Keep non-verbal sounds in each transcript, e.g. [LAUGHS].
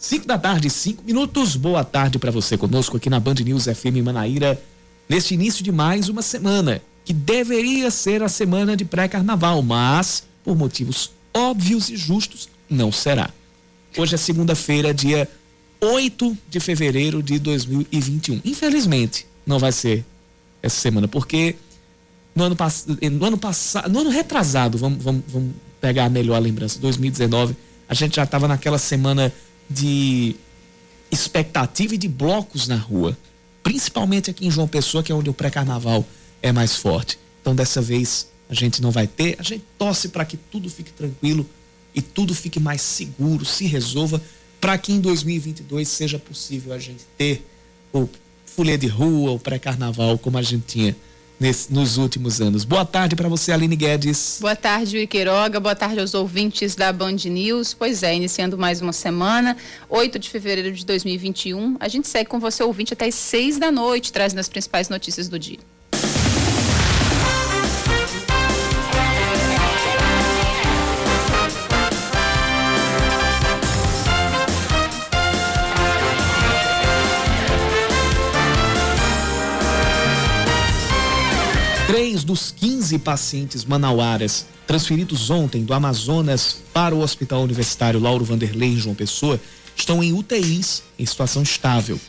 5 da tarde, 5 minutos. Boa tarde para você conosco aqui na Band News FM Manaíra, neste início de mais uma semana, que deveria ser a semana de pré-carnaval, mas, por motivos óbvios e justos, não será. Hoje é segunda-feira, dia 8 de fevereiro de 2021. Infelizmente, não vai ser essa semana, porque no ano, no ano passado, no ano retrasado, vamos, vamos, vamos pegar melhor a lembrança, 2019, a gente já estava naquela semana de expectativa e de blocos na rua, principalmente aqui em João Pessoa, que é onde o pré-carnaval é mais forte. Então, dessa vez, a gente não vai ter, a gente torce para que tudo fique tranquilo e tudo fique mais seguro, se resolva, para que em 2022 seja possível a gente ter o folia de rua, o pré-carnaval, como a gente tinha nesse, nos últimos anos. Boa tarde para você, Aline Guedes. Boa tarde, Yuri Queiroga. Boa tarde aos ouvintes da Band News. Pois é, iniciando mais uma semana, 8 de fevereiro de 2021. A gente segue com você, ouvinte, até as 6 da noite, trazendo as principais notícias do dia. Três dos 15 pacientes manauaras transferidos ontem do Amazonas para o Hospital Universitário Lauro Vanderlei em João Pessoa estão em UTIs em situação estável.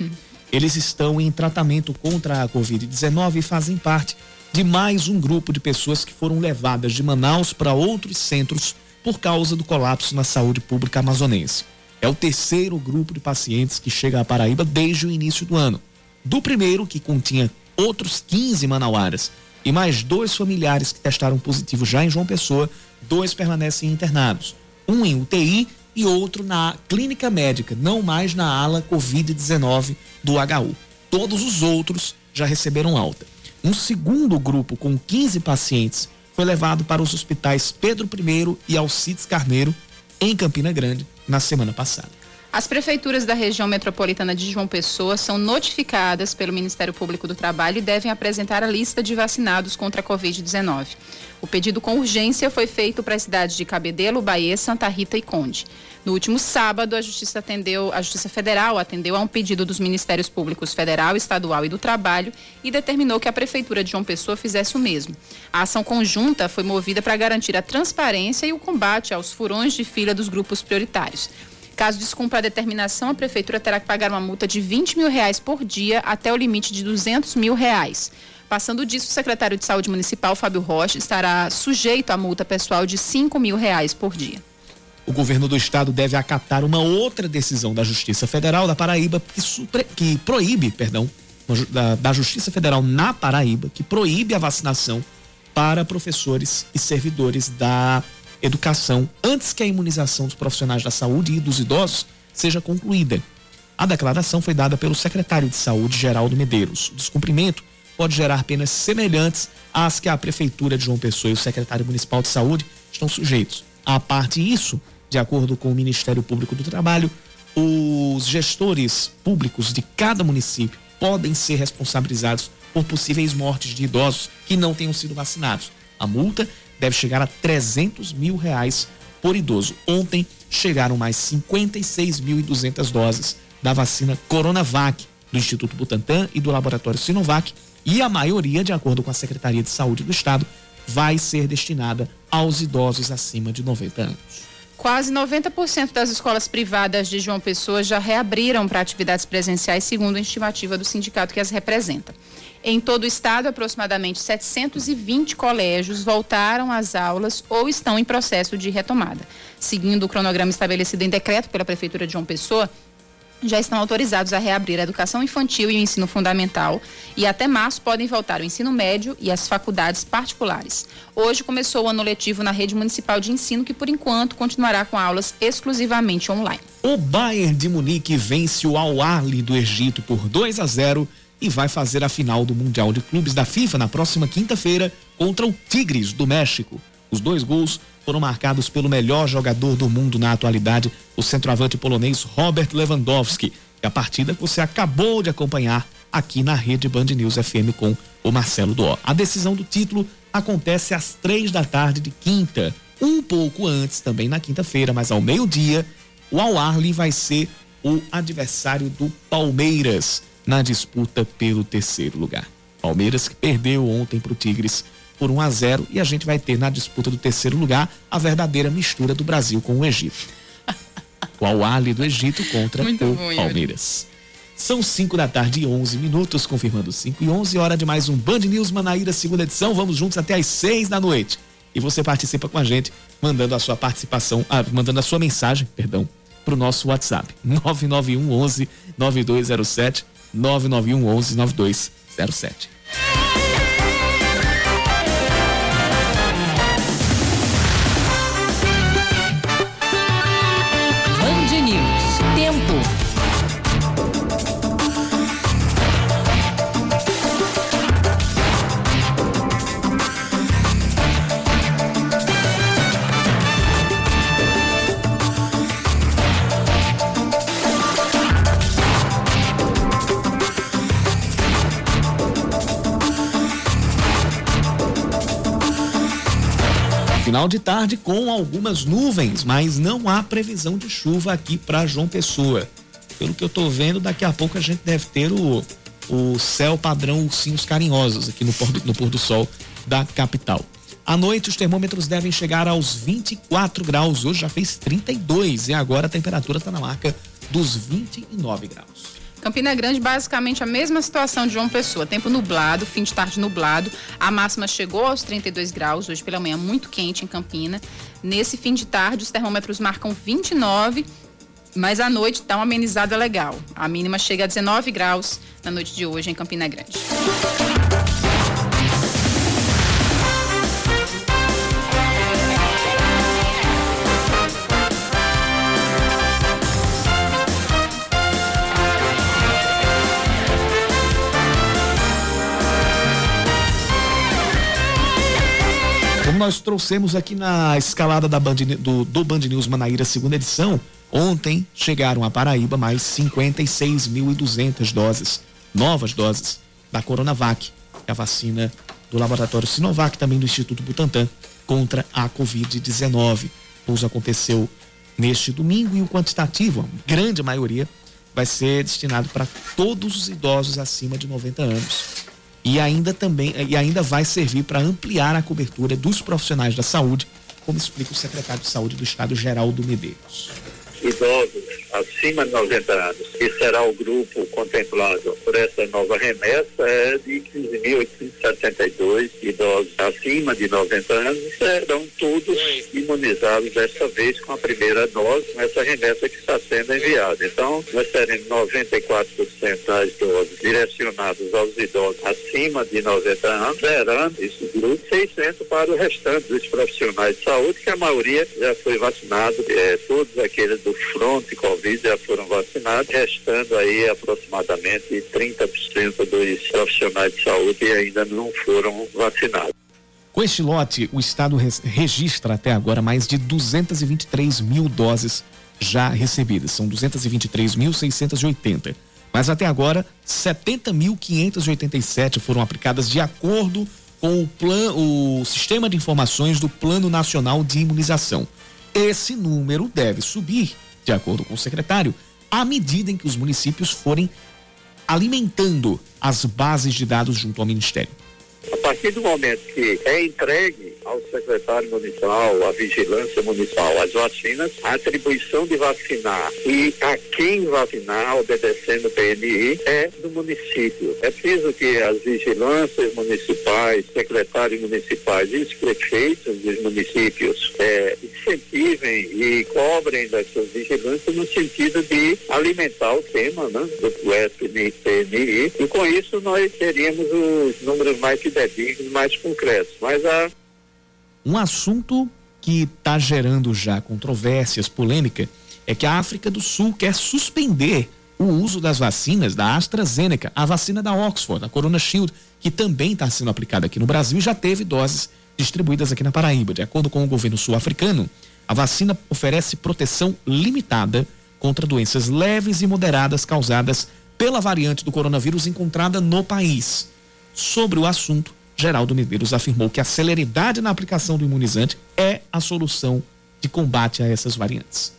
Eles estão em tratamento contra a Covid-19 e fazem parte de mais um grupo de pessoas que foram levadas de Manaus para outros centros por causa do colapso na saúde pública amazonense. É o terceiro grupo de pacientes que chega à Paraíba desde o início do ano. Do primeiro, que continha outros 15 manauaras, e mais dois familiares que testaram positivo já em João Pessoa, dois permanecem internados. Um em UTI e outro na clínica médica, não mais na ala Covid-19 do HU. Todos os outros já receberam alta. Um segundo grupo com 15 pacientes foi levado para os hospitais Pedro I e Alcides Carneiro, em Campina Grande, na semana passada. As prefeituras da região metropolitana de João Pessoa são notificadas pelo Ministério Público do Trabalho e devem apresentar a lista de vacinados contra a Covid-19. O pedido com urgência foi feito para as cidades de Cabedelo, Bahia, Santa Rita e Conde. No último sábado, a Justiça atendeu, a Justiça Federal atendeu a um pedido dos Ministérios Públicos Federal, Estadual e do Trabalho e determinou que a Prefeitura de João Pessoa fizesse o mesmo. A ação conjunta foi movida para garantir a transparência e o combate aos furões de fila dos grupos prioritários. Caso descumpra a determinação, a prefeitura terá que pagar uma multa de 20 mil reais por dia até o limite de 200 mil reais. Passando disso, o secretário de Saúde Municipal, Fábio Rocha, estará sujeito à multa pessoal de 5 mil reais por dia. O governo do estado deve acatar uma outra decisão da Justiça Federal da Paraíba que, supre, que proíbe, perdão, da, da Justiça Federal na Paraíba, que proíbe a vacinação para professores e servidores da educação antes que a imunização dos profissionais da saúde e dos idosos seja concluída. A declaração foi dada pelo secretário de Saúde, Geraldo Medeiros. O descumprimento pode gerar penas semelhantes às que a Prefeitura de João Pessoa e o Secretário Municipal de Saúde estão sujeitos. A parte disso, de acordo com o Ministério Público do Trabalho, os gestores públicos de cada município podem ser responsabilizados por possíveis mortes de idosos que não tenham sido vacinados. A multa deve chegar a 300 mil reais por idoso. Ontem chegaram mais 56.200 doses da vacina Coronavac do Instituto Butantan e do Laboratório Sinovac e a maioria, de acordo com a Secretaria de Saúde do Estado, vai ser destinada aos idosos acima de 90 anos. Quase 90% das escolas privadas de João Pessoa já reabriram para atividades presenciais, segundo a estimativa do sindicato que as representa. Em todo o estado, aproximadamente 720 colégios voltaram às aulas ou estão em processo de retomada. Seguindo o cronograma estabelecido em decreto pela Prefeitura de João Pessoa, já estão autorizados a reabrir a educação infantil e o ensino fundamental e até março podem voltar o ensino médio e as faculdades particulares. Hoje começou o ano letivo na rede municipal de ensino que por enquanto continuará com aulas exclusivamente online. O Bayern de Munique vence o Al Ahly do Egito por 2 a 0 e vai fazer a final do Mundial de Clubes da FIFA na próxima quinta-feira contra o Tigres do México. Os dois gols foram marcados pelo melhor jogador do mundo na atualidade, o centroavante polonês Robert Lewandowski. E a partida que você acabou de acompanhar aqui na rede Band News FM com o Marcelo Dó. A decisão do título acontece às três da tarde de quinta. Um pouco antes, também na quinta-feira, mas ao meio-dia, o Al Arli vai ser o adversário do Palmeiras na disputa pelo terceiro lugar. Palmeiras que perdeu ontem para o Tigres por 1 a 0 e a gente vai ter na disputa do terceiro lugar a verdadeira mistura do Brasil com o Egito. [LAUGHS] o al do Egito contra Muito o bom, Palmeiras. São 5 da tarde e 11 minutos, confirmando 5 e 11, hora de mais um Band News Manaíra, segunda edição. Vamos juntos até às 6 da noite. E você participa com a gente, mandando a sua participação, ah, mandando a sua mensagem, perdão, para o nosso WhatsApp. 991 11 9207, 991 11 9207. Final de tarde com algumas nuvens, mas não há previsão de chuva aqui para João Pessoa. Pelo que eu estou vendo, daqui a pouco a gente deve ter o, o céu padrão ursinhos carinhosos aqui no pôr, do, no pôr do sol da capital. À noite, os termômetros devem chegar aos 24 graus. Hoje já fez 32 e agora a temperatura está na marca dos 29 graus. Campina Grande, basicamente a mesma situação de João Pessoa. Tempo nublado, fim de tarde nublado. A máxima chegou aos 32 graus, hoje pela manhã muito quente em Campina. Nesse fim de tarde, os termômetros marcam 29, mas à noite está uma amenizada legal. A mínima chega a 19 graus na noite de hoje em Campina Grande. Nós trouxemos aqui na escalada da Band, do, do Band News Manaíra, segunda edição, ontem chegaram a Paraíba mais 56.200 doses, novas doses da Coronavac, a vacina do laboratório Sinovac, também do Instituto Butantan, contra a Covid-19. O pouso aconteceu neste domingo e o quantitativo, a grande maioria, vai ser destinado para todos os idosos acima de 90 anos e ainda também e ainda vai servir para ampliar a cobertura dos profissionais da saúde, como explica o secretário de Saúde do Estado, Geraldo Medeiros. Idosos acima de 90 anos, que será o grupo contemplado por essa nova remessa, é de 15.872 idosos acima de 90 anos, serão todos imunizados desta vez com a primeira dose, nessa remessa que está sendo enviada. Então, nós teremos 94% das doses direcionadas aos idosos acima de 90 anos, zerando esse grupo, 600 para o restante dos profissionais de saúde, que a maioria já foi vacinado, é, todos aqueles do fronte Covid já foram vacinados, restando aí aproximadamente 30% dos profissionais de saúde ainda não foram vacinados. Com este lote, o Estado registra até agora mais de 223 mil doses já recebidas. São 223.680. Mas até agora, 70.587 foram aplicadas de acordo com o, plan, o Sistema de Informações do Plano Nacional de Imunização. Esse número deve subir, de acordo com o secretário, à medida em que os municípios forem alimentando as bases de dados junto ao Ministério. A partir do momento que é entregue ao secretário municipal, à vigilância municipal, as vacinas, a atribuição de vacinar e a quem vacinar, obedecendo o PNI, é do município. É preciso que as vigilâncias municipais, secretários municipais e os prefeitos dos municípios é, incentivem e cobrem dessas vigilâncias no sentido de alimentar o tema né, do PNI. E com isso nós teríamos os números mais fidedignos, mais concretos. Mas a um assunto que está gerando já controvérsias, polêmica, é que a África do Sul quer suspender o uso das vacinas da AstraZeneca, a vacina da Oxford, a Corona Shield, que também está sendo aplicada aqui no Brasil e já teve doses distribuídas aqui na Paraíba. De acordo com o governo sul-africano, a vacina oferece proteção limitada contra doenças leves e moderadas causadas pela variante do coronavírus encontrada no país. Sobre o assunto, Geraldo Medeiros afirmou que a celeridade na aplicação do imunizante é a solução de combate a essas variantes.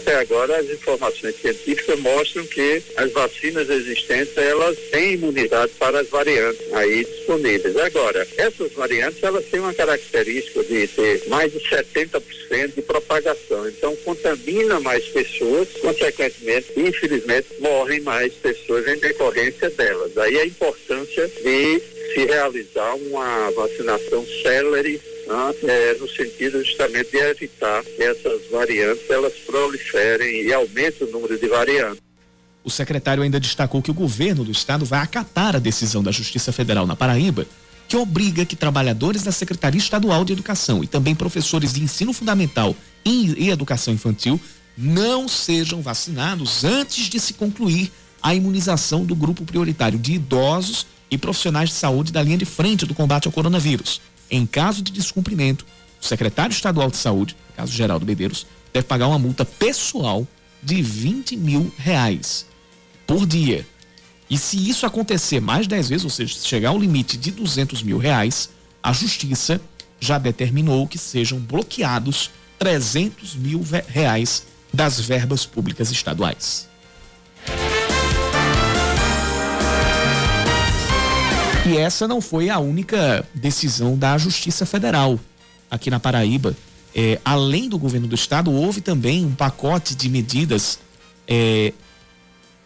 Até agora, as informações científicas mostram que as vacinas existentes, elas têm imunidade para as variantes aí disponíveis. Agora, essas variantes, elas têm uma característica de ter mais de 70% de propagação. Então, contamina mais pessoas, consequentemente, infelizmente, morrem mais pessoas em decorrência delas. Daí a importância de se realizar uma vacinação célere né, é, no sentido justamente de evitar que essas variantes elas proliferem e aumentem o número de variantes. O secretário ainda destacou que o governo do estado vai acatar a decisão da Justiça Federal na Paraíba, que obriga que trabalhadores da Secretaria Estadual de Educação e também professores de ensino fundamental e educação infantil não sejam vacinados antes de se concluir a imunização do grupo prioritário de idosos e profissionais de saúde da linha de frente do combate ao coronavírus. Em caso de descumprimento, o secretário estadual de saúde, caso Geraldo Medeiros, deve pagar uma multa pessoal de 20 mil reais por dia. E se isso acontecer mais 10 vezes, ou seja, chegar ao limite de 200 mil reais, a justiça já determinou que sejam bloqueados 300 mil reais das verbas públicas estaduais. E essa não foi a única decisão da Justiça Federal aqui na Paraíba. É, além do governo do estado, houve também um pacote de medidas, é,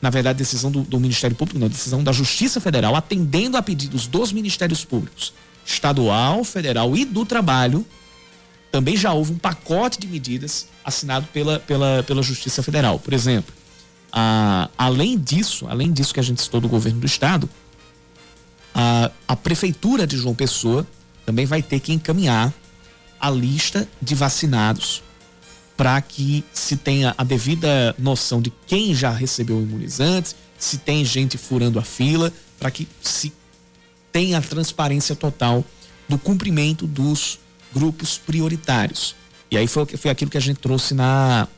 na verdade, decisão do, do, Ministério Público, não, decisão da Justiça Federal, atendendo a pedidos dos Ministérios Públicos, estadual, federal e do trabalho. Também já houve um pacote de medidas assinado pela, pela, pela Justiça Federal. Por exemplo, a, além disso, além disso que a gente citou do governo do estado, a, a Prefeitura de João Pessoa também vai ter que encaminhar a lista de vacinados para que se tenha a devida noção de quem já recebeu imunizantes, se tem gente furando a fila, para que se tenha a transparência total do cumprimento dos grupos prioritários. E aí foi, foi aquilo que a gente trouxe na,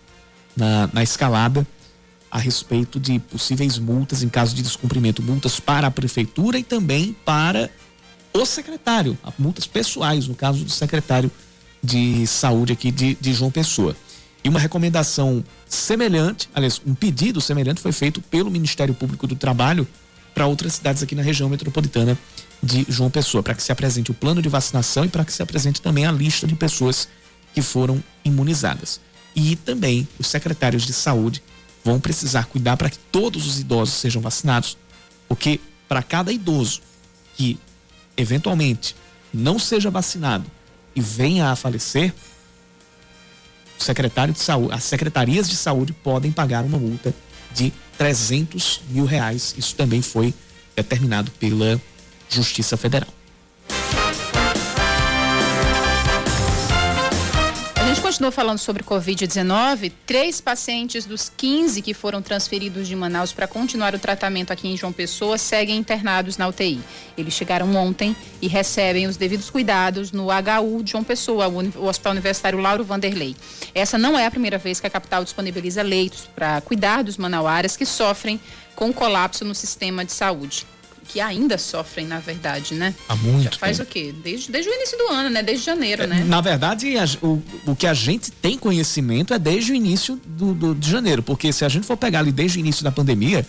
na, na escalada a respeito de possíveis multas em caso de descumprimento, multas para a prefeitura e também para o secretário, multas pessoais, no caso do secretário de saúde aqui de, de João Pessoa. E uma recomendação semelhante, aliás, um pedido semelhante foi feito pelo Ministério Público do Trabalho para outras cidades aqui na região metropolitana de João Pessoa, para que se apresente o plano de vacinação e para que se apresente também a lista de pessoas que foram imunizadas. E também os secretários de saúde vão precisar cuidar para que todos os idosos sejam vacinados, porque para cada idoso que eventualmente não seja vacinado e venha a falecer, o secretário de saúde, as secretarias de saúde podem pagar uma multa de 300 mil reais. Isso também foi determinado pela Justiça Federal. Continua falando sobre Covid-19, três pacientes dos 15 que foram transferidos de Manaus para continuar o tratamento aqui em João Pessoa seguem internados na UTI. Eles chegaram ontem e recebem os devidos cuidados no HU de João Pessoa, o Hospital Universitário Lauro Vanderlei. Essa não é a primeira vez que a capital disponibiliza leitos para cuidar dos manauaras que sofrem com colapso no sistema de saúde que ainda sofrem, na verdade, né? Há muito. Já faz tempo. o quê? Desde, desde o início do ano, né? Desde janeiro, é, né? Na verdade, a, o, o que a gente tem conhecimento é desde o início do, do, de janeiro, porque se a gente for pegar ali desde o início da pandemia,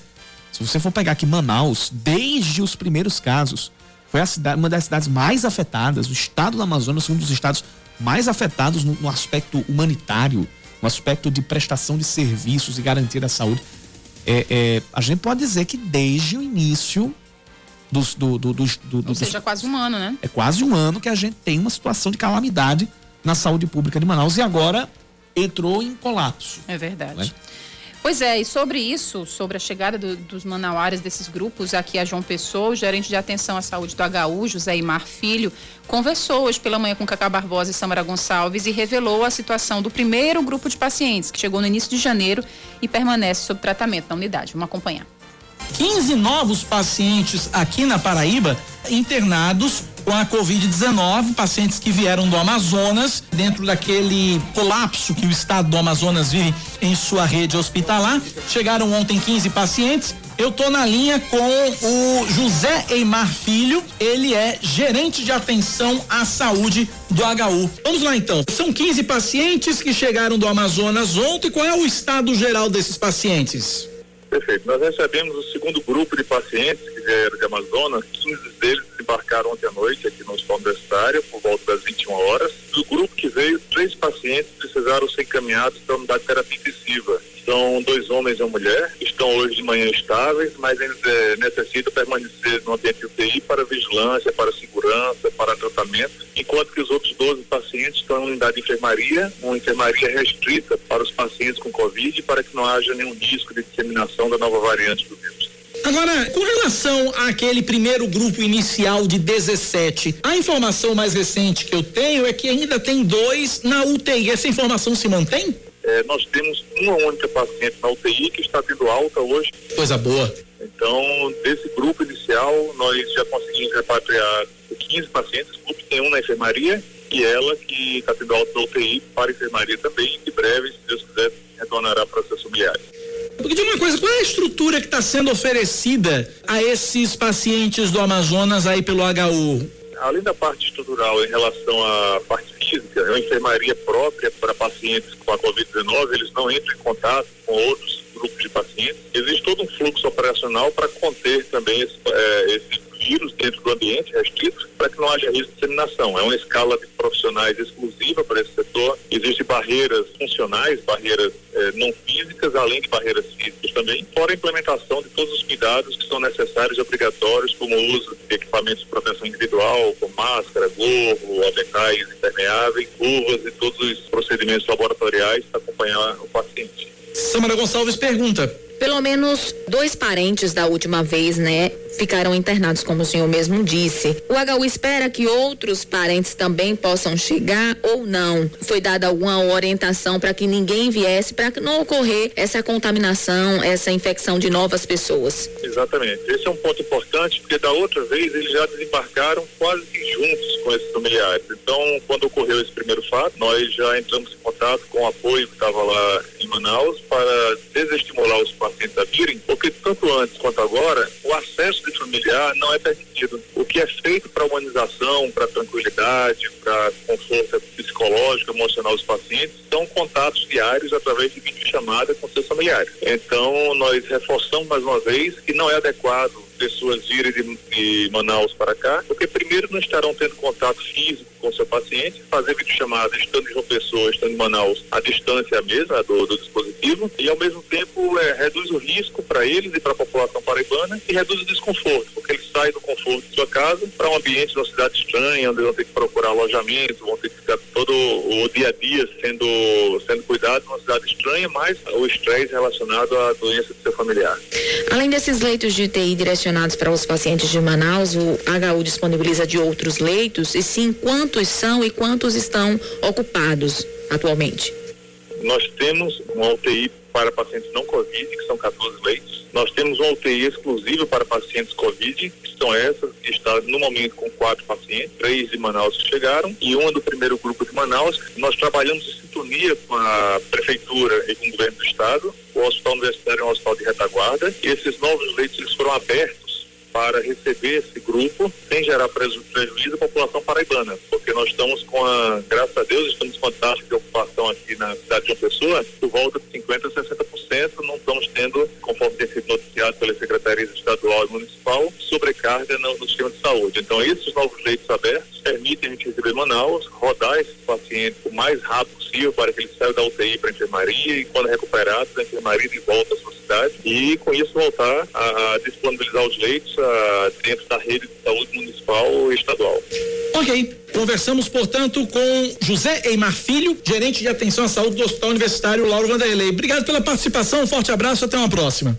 se você for pegar aqui Manaus, desde os primeiros casos, foi a cidade, uma das cidades mais afetadas, o estado do Amazonas foi um dos estados mais afetados no, no aspecto humanitário, no aspecto de prestação de serviços e garantia da saúde. É, é, a gente pode dizer que desde o início dos, do, do, do, do, Ou seja, dos, quase um ano, né? É quase um ano que a gente tem uma situação de calamidade na saúde pública de Manaus e agora entrou em colapso. É verdade. Né? Pois é, e sobre isso, sobre a chegada do, dos manauares desses grupos aqui a João Pessoa, o gerente de atenção à saúde do HU, José Imar Filho, conversou hoje pela manhã com Cacá Barbosa e Samara Gonçalves e revelou a situação do primeiro grupo de pacientes que chegou no início de janeiro e permanece sob tratamento na unidade. Vamos acompanhar. 15 novos pacientes aqui na Paraíba internados com a Covid-19, pacientes que vieram do Amazonas, dentro daquele colapso que o estado do Amazonas vive em sua rede hospitalar. Chegaram ontem 15 pacientes, Eu tô na linha com o José Eimar Filho, ele é gerente de atenção à saúde do HU. Vamos lá então. São 15 pacientes que chegaram do Amazonas ontem. Qual é o estado geral desses pacientes? Perfeito. Nós recebemos o segundo grupo de pacientes que vieram de Amazonas. 15 deles desembarcaram ontem à noite aqui no Hospital Universitário, por volta das 21 horas. Do grupo que veio, três pacientes precisaram ser encaminhados para a unidade de terapia intensiva. São dois homens e uma mulher, estão hoje de manhã estáveis, mas eles é, necessitam permanecer no ambiente UTI para vigilância, para segurança, para tratamento, enquanto que os outros 12 pacientes estão em unidade de enfermaria, uma enfermaria restrita para os pacientes com Covid, para que não haja nenhum risco de disseminação da nova variante do vírus. Agora, com relação àquele primeiro grupo inicial de 17, a informação mais recente que eu tenho é que ainda tem dois na UTI. Essa informação se mantém? É, nós temos uma única paciente na UTI que está tendo alta hoje. Coisa boa. Então, desse grupo inicial, nós já conseguimos repatriar 15 pacientes. O grupo tem um na enfermaria e ela que está tendo alta na UTI para a enfermaria também. Em breve, se Deus quiser, retornará para seus familiares. Porque de uma coisa, qual é a estrutura que está sendo oferecida a esses pacientes do Amazonas aí pelo HU? Além da parte estrutural em relação à parte física, é uma enfermaria própria para pacientes com a Covid-19, eles não entram em contato com outros grupos de pacientes. Existe todo um fluxo operacional para conter também esse, é, esse vírus dentro do ambiente restrito para que não haja risco de disseminação. É uma escala de profissionais exclusiva para esse setor. Existem barreiras funcionais, barreiras eh, não físicas, além de barreiras físicas também, fora a implementação de todos os cuidados que são necessários e obrigatórios, como o uso de equipamentos de proteção individual, como máscara, gorro, aventais impermeáveis, luvas e todos os procedimentos laboratoriais para acompanhar o paciente. Samara Gonçalves pergunta: pelo menos dois parentes da última vez, né, ficaram internados, como o senhor mesmo disse. O HU espera que outros parentes também possam chegar ou não? Foi dada alguma orientação para que ninguém viesse, para que não ocorrer essa contaminação, essa infecção de novas pessoas? Exatamente. Esse é um ponto importante, porque da outra vez eles já desembarcaram quase que juntos com esses familiares. Então, quando ocorreu esse primeiro fato, nós já entramos em contato com o apoio que estava lá em Manaus para desestimular os virem, porque tanto antes quanto agora, o acesso de familiar não é permitido. O que é feito para humanização, para tranquilidade, para conforto psicológico, emocional dos pacientes, são contatos diários através de videochamada com seus familiares. Então, nós reforçamos mais uma vez que não é adequado pessoas virem de, de Manaus para cá, porque primeiro não estarão tendo contato físico com seu paciente, fazer videochamada estando em João Pessoa, estando em Manaus, a distância a mesma do, do dispositivo, e ao mesmo tempo é, reduz o risco para eles e para a população paraibana e reduz o desconforto, porque eles saem do conforto de sua casa para um ambiente de uma cidade estranha, onde vão ter que procurar alojamento, vão ter que ficar todo o dia a dia sendo, sendo cuidado numa cidade estranha, mas o estresse relacionado à doença do seu familiar. Além desses leitos de UTI direcionados para os pacientes de Manaus, o HU disponibiliza de outros leitos e sim quantos são e quantos estão ocupados atualmente? Nós temos uma UTI para pacientes não Covid, que são 14 leitos. Nós temos uma UTI exclusiva para pacientes Covid, que são essas, que está no momento com quatro pacientes, três de Manaus que chegaram e uma do primeiro grupo de Manaus. Nós trabalhamos em sintonia com a Prefeitura e com o Governo do Estado. O Hospital Universitário é um hospital de retaguarda e esses novos leitos eles foram abertos para receber esse grupo sem gerar preju prejuízo à população paraibana, porque nós estamos com a, graças a Deus, estamos com a taxa de ocupação aqui na cidade de uma pessoa por volta de 50% a 60%, não estamos tendo, conforme tem sido noticiado pelas secretarias estadual e municipal, sobrecarga no, no sistema de saúde. Então, esses novos leitos abertos permitem a gente receber Manaus, rodar esses pacientes o mais rápido possível para que eles saiam da UTI para a enfermaria e, quando recuperados, da enfermaria de volta à sua cidade e, com isso, voltar a, a disponibilizar os leitos a, dentro da rede de saúde municipal e estadual. Ok. Conversamos, portanto, com José Eimar Filho, gerente de atenção à saúde do Hospital Universitário Lauro Vanderlei. Obrigado pela participação, um forte abraço, até uma próxima.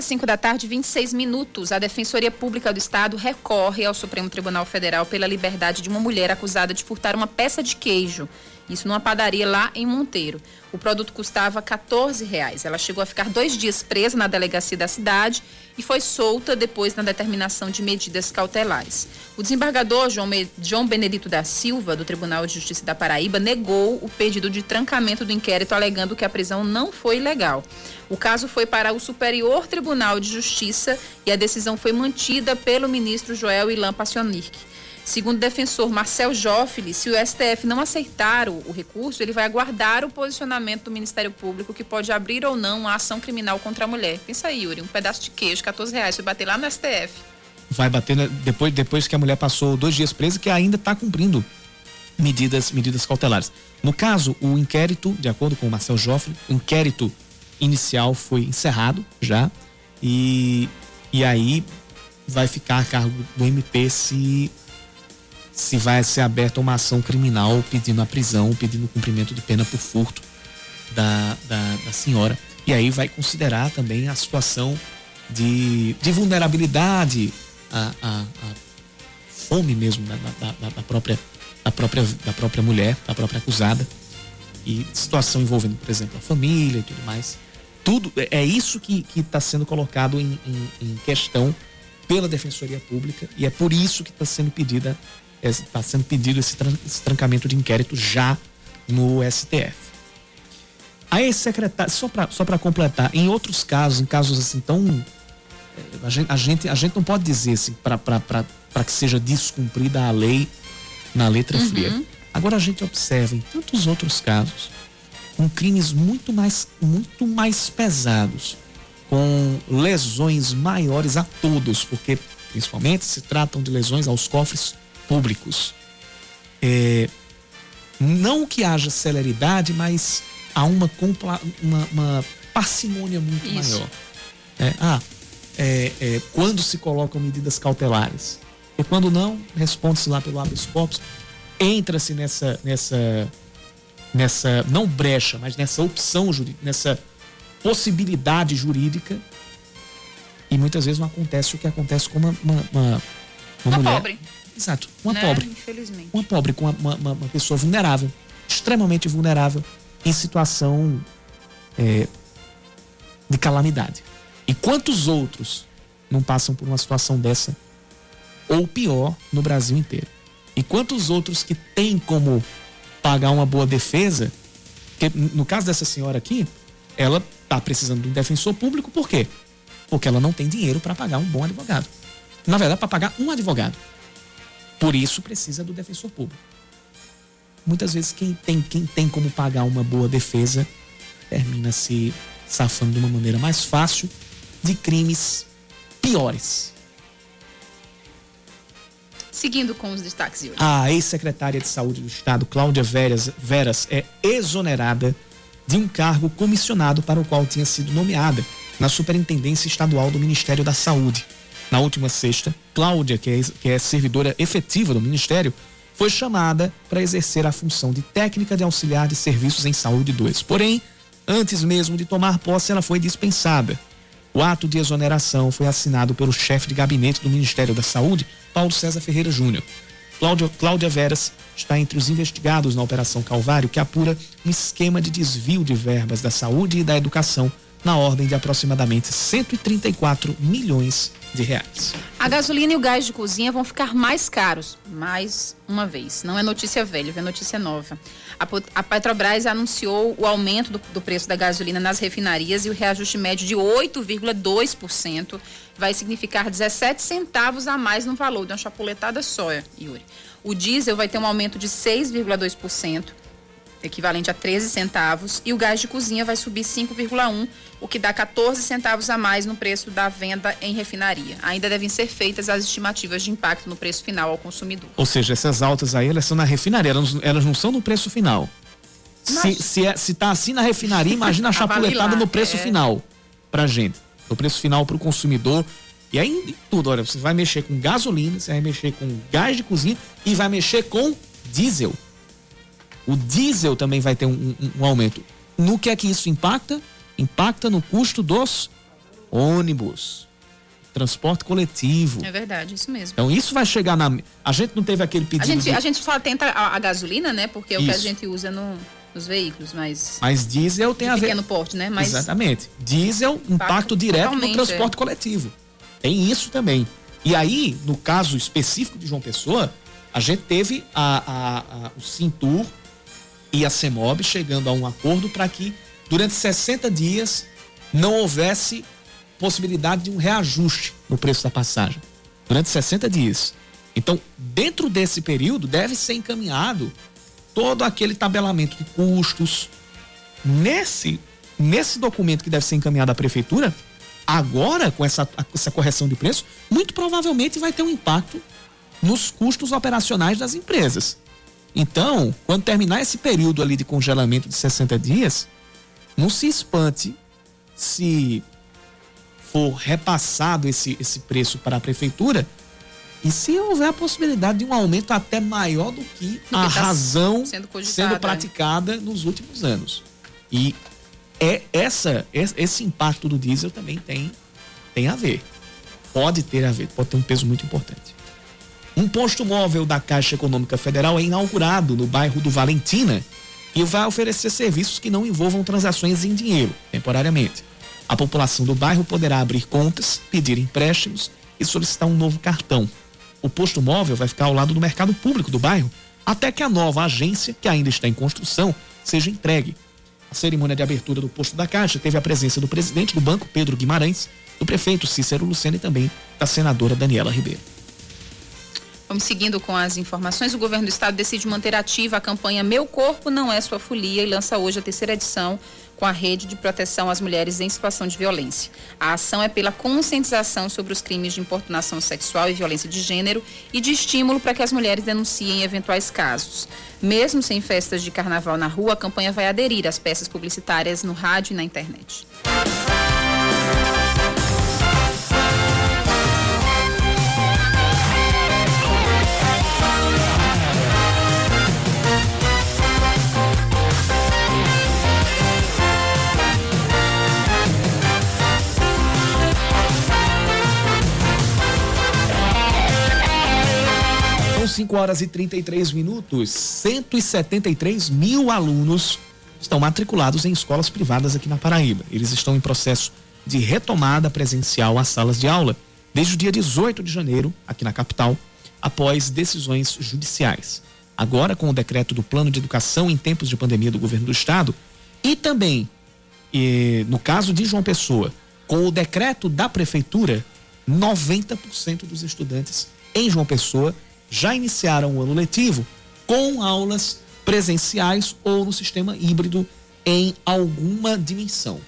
Volta, 5 da tarde, 26 minutos. A Defensoria Pública do Estado recorre ao Supremo Tribunal Federal pela liberdade de uma mulher acusada de furtar uma peça de queijo Isso numa padaria lá em Monteiro. O produto custava 14 reais. Ela chegou a ficar dois dias presa na delegacia da cidade e foi solta depois na determinação de medidas cautelares. O desembargador João, Benedito da Silva, do Tribunal de Justiça da Paraíba, negou o pedido de trancamento do inquérito, alegando que a prisão não foi legal. O caso foi para o Superior Tribunal de Justiça e a decisão foi mantida pelo ministro Joel Ilan Passionirk. Segundo o defensor Marcel Joffre, se o STF não aceitar o, recurso, ele vai aguardar o posicionamento do Ministério Público, que pode abrir ou não uma ação criminal contra a mulher. Pensa aí, Yuri, um pedaço de queijo, 14 reais, vai bater lá no STF. Vai bater depois, depois que a mulher passou dois dias presa, que ainda está cumprindo medidas, medidas cautelares. No caso, o inquérito, de acordo com o Marcel Joffre, o inquérito inicial foi encerrado já e, e aí vai ficar a cargo do MP se se vai ser aberta uma ação criminal pedindo a prisão, pedindo o cumprimento de pena por furto da, da, da senhora. E aí vai considerar também a situação de, de vulnerabilidade, a, a, a fome mesmo da, da, da, própria, da, própria, da própria mulher, da própria acusada. E situação envolvendo, por exemplo, a família e tudo mais. Tudo é, é isso que está sendo colocado em, em, em questão pela Defensoria Pública e é por isso que está sendo pedida está sendo pedido esse, esse trancamento de inquérito já no STF. A ex-secretária, só para só completar, em outros casos, em casos assim tão. Eh, a gente, a gente, a gente não pode dizer assim, para que seja descumprida a lei na letra uhum. fria. Agora a gente observa em tantos outros casos, com crimes muito mais, muito mais pesados, com lesões maiores a todos, porque principalmente se tratam de lesões aos cofres públicos. É, não que haja celeridade, mas há uma, uma, uma parcimônia muito Isso. maior. É, ah, é, é, quando se colocam medidas cautelares. E quando não, responde-se lá pelo habeas corpus, entra-se nessa, nessa, nessa, não brecha, mas nessa opção jurídica, nessa possibilidade jurídica, e muitas vezes não acontece o que acontece com uma, uma, uma, uma, mulher. Pobre Exato. Uma né? pobre. Infelizmente. Uma pobre com uma, uma, uma, pessoa vulnerável, extremamente vulnerável, em situação é, de calamidade. E quantos outros não passam por uma situação dessa, ou pior, no Brasil inteiro? E quantos outros que têm como pagar uma boa defesa, que no caso dessa senhora aqui, ela está precisando de um defensor público, por quê? Porque ela não tem dinheiro para pagar um bom advogado. Na verdade, para pagar um advogado. Por isso precisa do defensor público. Muitas vezes quem tem, quem tem como pagar uma boa defesa termina se safando de uma maneira mais fácil de crimes piores. Seguindo com os destaques, Yuri. A ex-secretária de Saúde do Estado, Cláudia Veras, Veras, é exonerada de um cargo comissionado para o qual tinha sido nomeada na Superintendência Estadual do Ministério da Saúde. Na última sexta, Cláudia, que é, que é servidora efetiva do Ministério, foi chamada para exercer a função de técnica de auxiliar de serviços em saúde 2. Porém, antes mesmo de tomar posse, ela foi dispensada. O ato de exoneração foi assinado pelo chefe de gabinete do Ministério da Saúde, Paulo César Ferreira Júnior. Cláudia, Cláudia Veras está entre os investigados na Operação Calvário, que apura um esquema de desvio de verbas da saúde e da educação na ordem de aproximadamente 134 milhões de reais. A gasolina e o gás de cozinha vão ficar mais caros, mais uma vez. Não é notícia velha, é notícia nova. A, Petrobras anunciou o aumento do, do preço da gasolina nas refinarias e o reajuste médio de 8,2% vai significar 17 centavos a mais no valor de uma chapuletada só, Yuri. O diesel vai ter um aumento de 6,2% equivalente a 13 centavos, e o gás de cozinha vai subir 5,1, o que dá 14 centavos a mais no preço da venda em refinaria. Ainda devem ser feitas as estimativas de impacto no preço final ao consumidor. Ou seja, essas altas aí, elas são na refinaria, elas, não são no preço final. Mas... Se, se, é, se tá assim na refinaria, imagina a [LAUGHS] chapuletada no preço é... final pra gente. No preço final pro consumidor. E aí, tudo, olha, você vai mexer com gasolina, você vai mexer com gás de cozinha e vai mexer com diesel. O diesel também vai ter um, um, um aumento. No que é que isso impacta? Impacta no custo dos ônibus. transporte coletivo. É verdade, isso mesmo. Então isso vai chegar na. A gente não teve aquele pedido. A gente, de... a gente só tenta a, a gasolina, né? Porque é o que a Isso. gente usa no, nos veículos, mas. Mas diesel tem a ver. pequeno porte, né? Mas Exatamente. Diesel, impacto Impacto direto no totalmente, transporte é. coletivo. Tem isso também. E aí, no caso específico de João Pessoa, a gente teve a, a- a- o Cintur e a CEMOB chegando a um acordo para que durante 60 dias não houvesse possibilidade de um reajuste no preço da passagem. Durante 60 dias. Então, dentro desse período, deve ser encaminhado todo aquele tabelamento de custos. Nesse, nesse documento que deve ser encaminhado à prefeitura, agora, com essa, essa correção de preço, muito provavelmente vai ter um impacto nos custos operacionais das empresas. Então, quando terminar esse período ali de congelamento de 60 dias, não se espante se for repassado esse, esse preço para a prefeitura e se houver a possibilidade de um aumento até maior do que Do a que tá razão sendo sendo é. praticada nos últimos anos. E é essa es- esse impacto do diesel também tem tem a ver. Pode ter a ver, pode ter um peso muito importante. Um posto móvel da Caixa Econômica Federal é inaugurado no bairro do Valentina e vai oferecer serviços que não envolvam transações em dinheiro, temporariamente. A população do bairro poderá abrir contas, pedir empréstimos e solicitar um novo cartão. O posto móvel vai ficar ao lado do mercado público do bairro até que a nova agência, que ainda está em construção, seja entregue. A cerimônia de abertura do posto da Caixa teve a presença do presidente do banco, Pedro Guimarães, do prefeito Cícero Lucena e também da senadora Daniela Ribeiro. Vamos seguindo com as informações. O governo do estado decide manter ativa a campanha Meu Corpo Não É Sua Folia e lança hoje a terceira edição com a rede de proteção às mulheres em situação de violência. A ação é pela conscientização sobre os crimes de importunação sexual e violência de gênero e de estímulo para que as mulheres denunciem eventuais casos. Mesmo sem festas de carnaval na rua, a campanha vai aderir às peças publicitárias no rádio e na internet. São 5 horas e 33 minutos. 173 mil alunos estão matriculados em escolas privadas aqui na Paraíba. Eles estão em processo de retomada presencial às salas de aula desde o dia 18 de janeiro, aqui na capital, após decisões judiciais. Agora, com o decreto do Plano de Educação em tempos de pandemia do governo do estado e também, eh, no caso de João Pessoa, com o decreto da prefeitura, 90% dos estudantes em João Pessoa já iniciaram o ano letivo com aulas presenciais ou no sistema híbrido em alguma dimensão,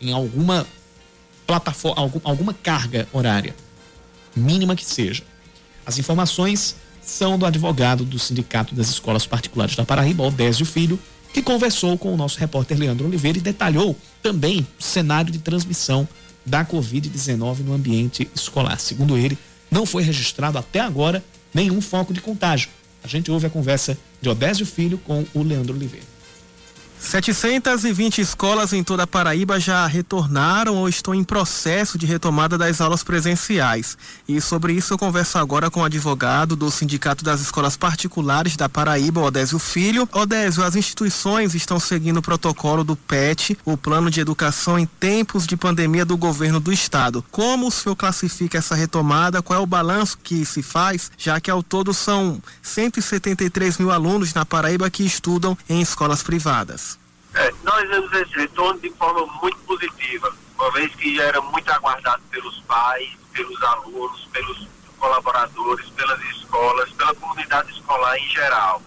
em alguma plataforma, algum- alguma carga horária, mínima que seja. As informações são do advogado do Sindicato das Escolas Particulares da Paraíba, Odésio Filho, que conversou com o nosso repórter Leandro Oliveira e detalhou também o cenário de transmissão da Covid-19 no ambiente escolar. Segundo ele, não foi registrado até agora nenhum foco de contágio. A gente ouve a conversa de Odésio Filho com o Leandro Oliveira. 720 escolas em toda a Paraíba já retornaram ou estão em processo de retomada das aulas presenciais. E sobre isso eu converso agora com o advogado do Sindicato das Escolas Particulares da Paraíba, Odésio Filho. Odésio, as instituições estão seguindo o protocolo do PET, o Plano de Educação em tempos de pandemia do governo do estado. Como o senhor classifica essa retomada? Qual é o balanço que se faz, já que ao todo são 173 mil alunos na Paraíba que estudam em escolas privadas? É, nós vemos esse retorno de forma muito positiva, uma vez que já era muito aguardado pelos pais, pelos alunos, pelos colaboradores, pelas escolas, pela comunidade escolar em geral.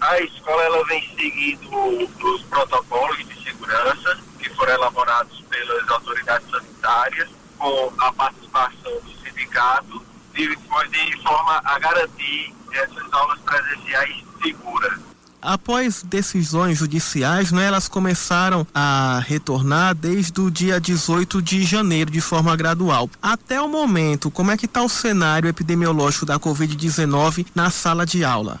A escola ela vem seguindo os protocolos de segurança que foram elaborados pelas autoridades sanitárias, com a participação do sindicato, de, de forma a garantir essas aulas presenciais seguras. Após decisões judiciais, né, elas começaram a retornar desde o dia 18 de janeiro, de forma gradual. Até o momento, como é que está o cenário epidemiológico da Covid-19 na sala de aula?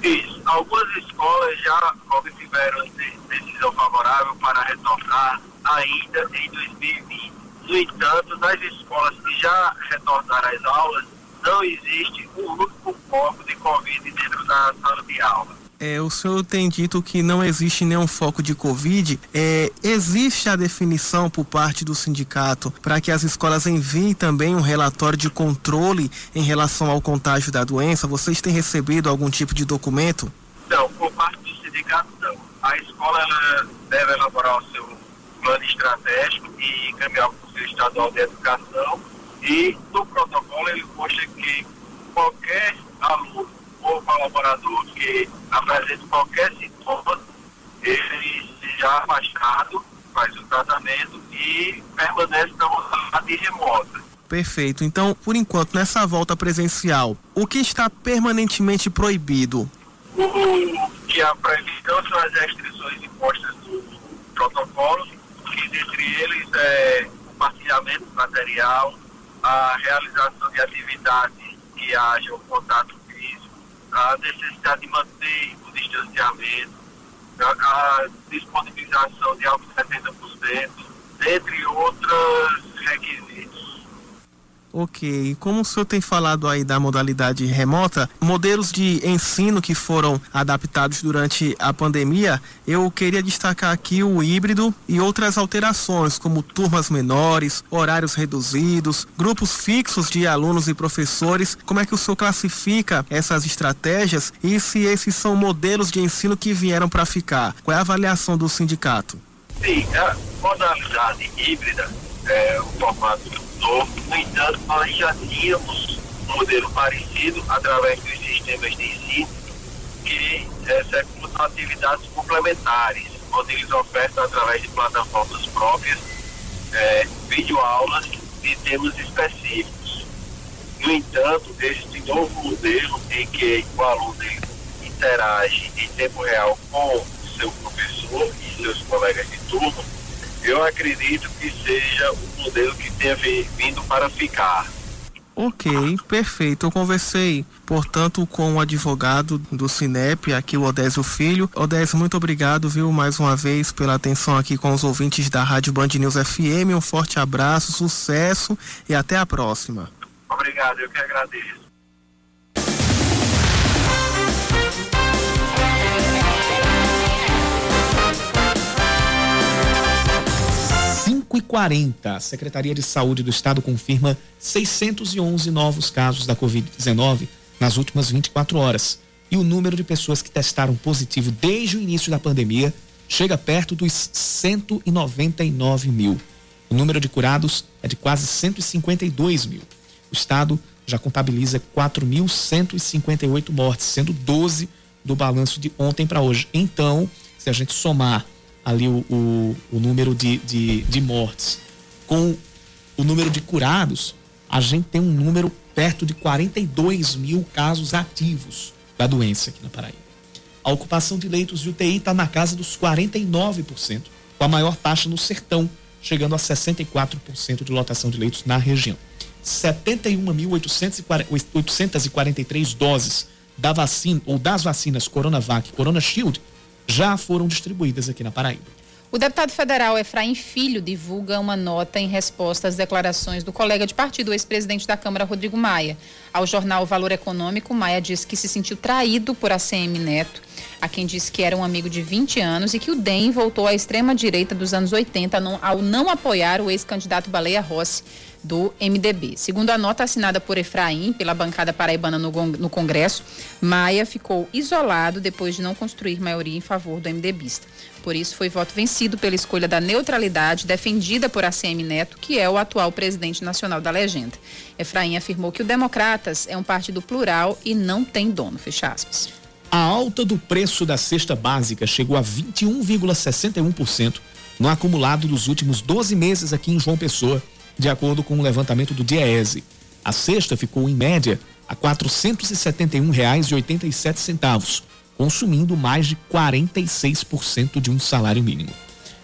Isso. Algumas escolas já obtiveram de- decisão favorável para retornar ainda em 2020. No entanto, nas escolas que já retornaram às aulas, não existe um único foco de Covid dentro da sala de aula. É, o senhor tem dito que não existe nenhum foco de Covid. É, existe a definição por parte do sindicato para que as escolas enviem também um relatório de controle em relação ao contágio da doença? Vocês têm recebido algum tipo de documento? Não, por parte do sindicato não. A escola deve elaborar o seu plano estratégico e encaminhar para o Conselho Estadual de Educação e no protocolo ele consta que qualquer aluno ou colaborador que apresente qualquer sintoma, ele seja afastado, faz o tratamento e permanece na modalidade remota. Perfeito. Então, por enquanto, nessa volta presencial, o que está permanentemente proibido? O que a proibição são as restrições impostas do protocolo, que dentre eles é compartilhamento material, a realização de atividades que haja o contato a necessidade de manter o distanciamento, a, disponibilização de álcool 70%, dentre outros requisitos. Ok, como o senhor tem falado aí da modalidade remota, modelos de ensino que foram adaptados durante a pandemia, eu queria destacar aqui o híbrido e outras alterações, como turmas menores, horários reduzidos, grupos fixos de alunos e professores. Como é que o senhor classifica essas estratégias e se esses são modelos de ensino que vieram para ficar? Qual é a avaliação do sindicato? Sim, a modalidade híbrida é o formato No entanto, nós já tínhamos um modelo parecido através dos sistemas de ensino que executam atividades complementares, onde eles ofertam através de plataformas próprias é, videoaulas de temas específicos. No entanto, este novo modelo em que o aluno interage em tempo real com seu professor e seus colegas de turma, eu acredito que seja um modelo que tenha vindo para ficar. Ok, perfeito. Eu conversei, portanto, com o advogado do Cinep, aqui o Odésio Filho. Odésio, muito obrigado, viu, mais uma vez, pela atenção aqui com os ouvintes da Rádio Band News FM. Um forte abraço, sucesso e até a próxima. Obrigado, eu que agradeço. 5 e 40 a Secretaria de Saúde do Estado confirma 611 novos casos da Covid-19 nas últimas 24 horas. E o número de pessoas que testaram positivo desde o início da pandemia chega perto dos 199 mil. O número de curados é de quase 152 mil. O Estado já contabiliza 4.158 mortes, sendo 12 do balanço de ontem para hoje. Então, se a gente somar ali o, o, o número de, de, de mortes com o número de curados, a gente tem um número perto de 42 mil casos ativos da doença aqui na Paraíba. A ocupação de leitos de UTI está na casa dos 49%, com a maior taxa no sertão, chegando a 64% de lotação de leitos na região. 71.843 doses da vacina ou das vacinas Coronavac e Corona Shield já foram distribuídas aqui na Paraíba. O deputado federal Efraim Filho divulga uma nota em resposta às declarações do colega de partido, ex-presidente da Câmara, Rodrigo Maia. Ao jornal Valor Econômico, Maia disse que se sentiu traído por ACM Neto, a quem disse que era um amigo de 20 anos e que o DEM voltou à extrema-direita dos anos 80 ao não apoiar o ex-candidato Baleia Rossi do MDB. Segundo a nota assinada por Efraim, pela bancada paraibana no Congresso, Maia ficou isolado depois de não construir maioria em favor do MDBista. Por isso, foi voto vencido pela escolha da neutralidade defendida por ACM Neto, que é o atual presidente nacional da legenda. Efraim afirmou que o Democratas é um partido plural e não tem dono. Fecha aspas. A alta do preço da cesta básica chegou a 21,61% no acumulado dos últimos 12 meses aqui em João Pessoa de acordo com o levantamento do Diese. A cesta ficou, em média, a R$ 461,87, consumindo mais de 46% de um salário mínimo.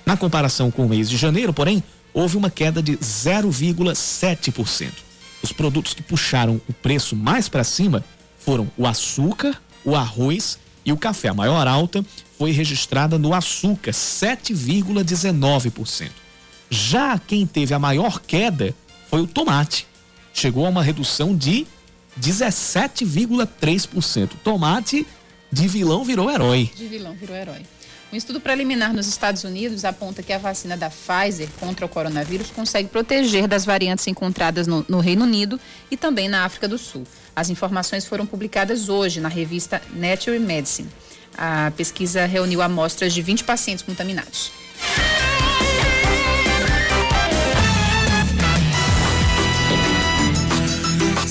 Na comparação com o mês de janeiro, porém, houve uma queda de 0,7%. Os produtos que puxaram o preço mais para cima foram o açúcar, o arroz e o café. A maior alta foi registrada no açúcar, 7,19%. Já quem teve a maior queda foi o tomate. Chegou a uma redução de 17,3%. Tomate de vilão virou herói. De vilão virou herói. Um estudo preliminar nos Estados Unidos aponta que a vacina da Pfizer contra o coronavírus consegue proteger das variantes encontradas no, no, Reino Unido e também na África do Sul. As informações foram publicadas hoje na revista Nature Medicine. A pesquisa reuniu amostras de 20 pacientes contaminados.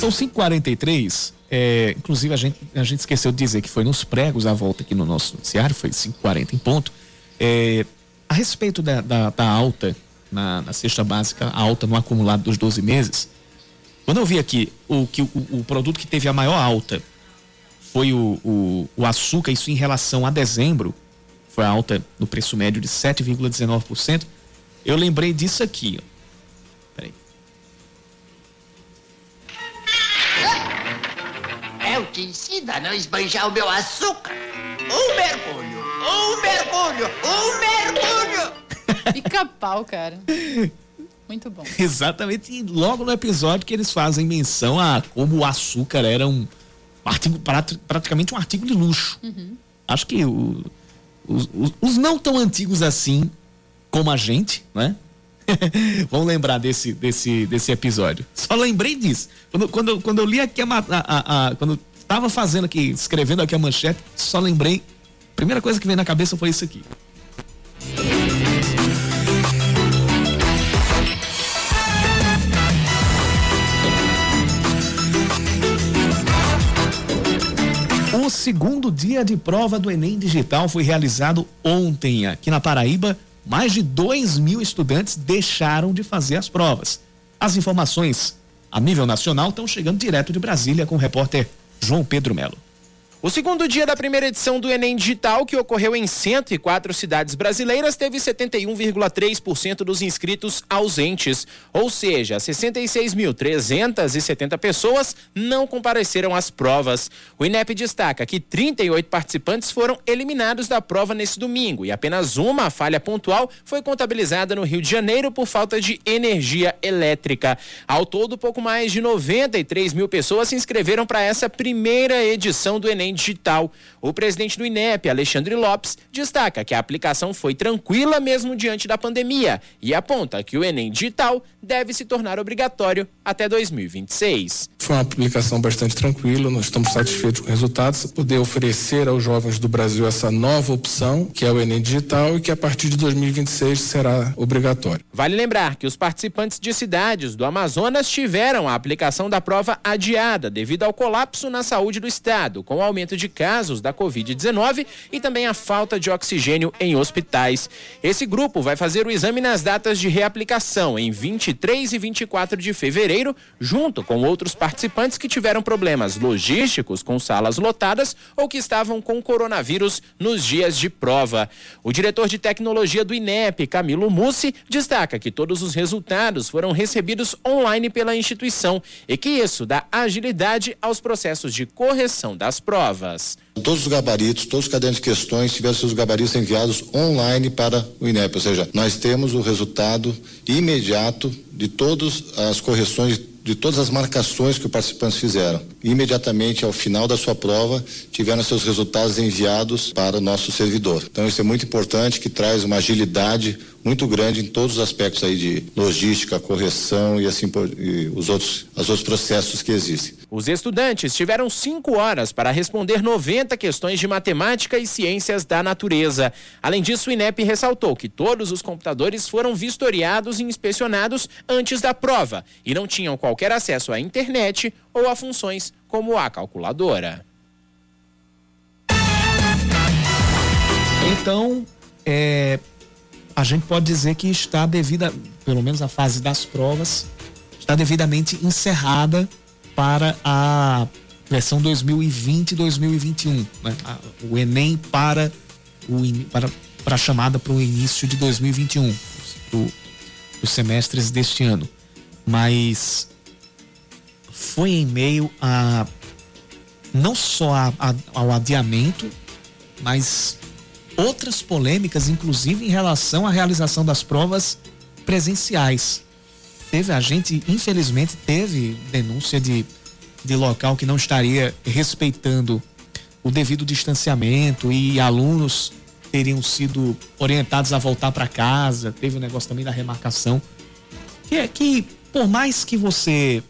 São 5h43. É, inclusive, a gente, a gente esqueceu de dizer que foi nos pregos a volta aqui no nosso noticiário, foi 5h40 em ponto. É, a respeito da, da, da alta na, na, cesta básica, a alta no acumulado dos 12 meses, quando eu vi aqui o, que, o, o produto que teve a maior alta foi o, o, o açúcar, isso em relação a dezembro, foi a alta no preço médio de 7,19%. Eu lembrei disso aqui, ó. Eu te ensino a não esbanjar o meu açúcar. Um mergulho, um mergulho, um mergulho. Pica-pau, cara. Muito bom. [LAUGHS] Exatamente, e logo no episódio que eles fazem menção a como o açúcar era um artigo, praticamente um artigo de luxo. Uhum. Acho que o, os, os, os, não tão antigos assim como a gente, né? [LAUGHS] Vão lembrar desse, desse, desse episódio. Só lembrei disso. Quando, quando, quando eu li aqui a, a, a, a quando estava fazendo aqui, escrevendo aqui a manchete, só lembrei. A primeira coisa que veio na cabeça foi isso aqui. O segundo dia de prova do Enem Digital foi realizado ontem aqui na Paraíba, mais de 2 mil estudantes deixaram de fazer as provas. As informações a nível nacional estão chegando direto de Brasília com o repórter João Pedro Melo. O segundo dia da primeira edição do Enem Digital, que ocorreu em 104 cidades brasileiras, teve 71,3% dos inscritos ausentes, ou seja, 66.370 pessoas não compareceram às provas. O INEP destaca que 38 participantes foram eliminados da prova nesse domingo e apenas uma falha pontual foi contabilizada no Rio de Janeiro por falta de energia elétrica. Ao todo, pouco mais de 93 mil pessoas se inscreveram para essa primeira edição do Enem digital. O presidente do INEP, Alexandre Lopes, destaca que a aplicação foi tranquila mesmo diante da pandemia e aponta que o Enem digital deve se tornar obrigatório até 2026. Foi uma aplicação bastante tranquila, nós estamos satisfeitos com os resultados, poder oferecer aos jovens do Brasil essa nova opção, que é o Enem digital e que a partir de 2026 será obrigatório. Vale lembrar que os participantes de cidades do Amazonas tiveram a aplicação da prova adiada devido ao colapso na saúde do estado, com o aumento aumento de casos da Covid-19 e também a falta de oxigênio em hospitais. Esse grupo vai fazer o exame nas datas de reaplicação em 23 e 24 de fevereiro, junto com outros participantes que tiveram problemas logísticos com salas lotadas ou que estavam com coronavírus nos dias de prova. O diretor de tecnologia do INEP, Camilo Mussi, destaca que todos os resultados foram recebidos online pela instituição e que isso dá agilidade aos processos de correção das provas Todos os gabaritos, todos os cadernos de questões tiveram seus gabaritos enviados online para o INEP, ou seja, nós temos o resultado imediato de todas as correções de todas as marcações que os participantes fizeram. Imediatamente ao final da sua prova, tiveram seus resultados enviados para o nosso servidor. Então isso é muito importante, que traz uma agilidade muito grande em todos os aspectos aí de logística, correção e assim por, e os outros, os outros processos que existem. Os estudantes tiveram cinco horas para responder 90 questões de matemática e ciências da natureza. Além disso, o INEP ressaltou que todos os computadores foram vistoriados e inspecionados antes da prova e não tinham qualquer acesso à internet ou a funções como a calculadora. Então, é, a gente pode dizer que está devida, pelo menos a fase das provas, está devidamente encerrada para a versão 2020-2021, né? o Enem para o para, para a chamada para o início de 2021, os semestres deste ano. Mas foi em meio a não só a, a, ao adiamento, mas outras polêmicas, inclusive em relação à realização das provas presenciais. Teve, a gente, infelizmente, teve denúncia de, de local que não estaria respeitando o devido distanciamento e alunos teriam sido orientados a voltar para casa. Teve o negócio também da remarcação. Que é que, por mais que você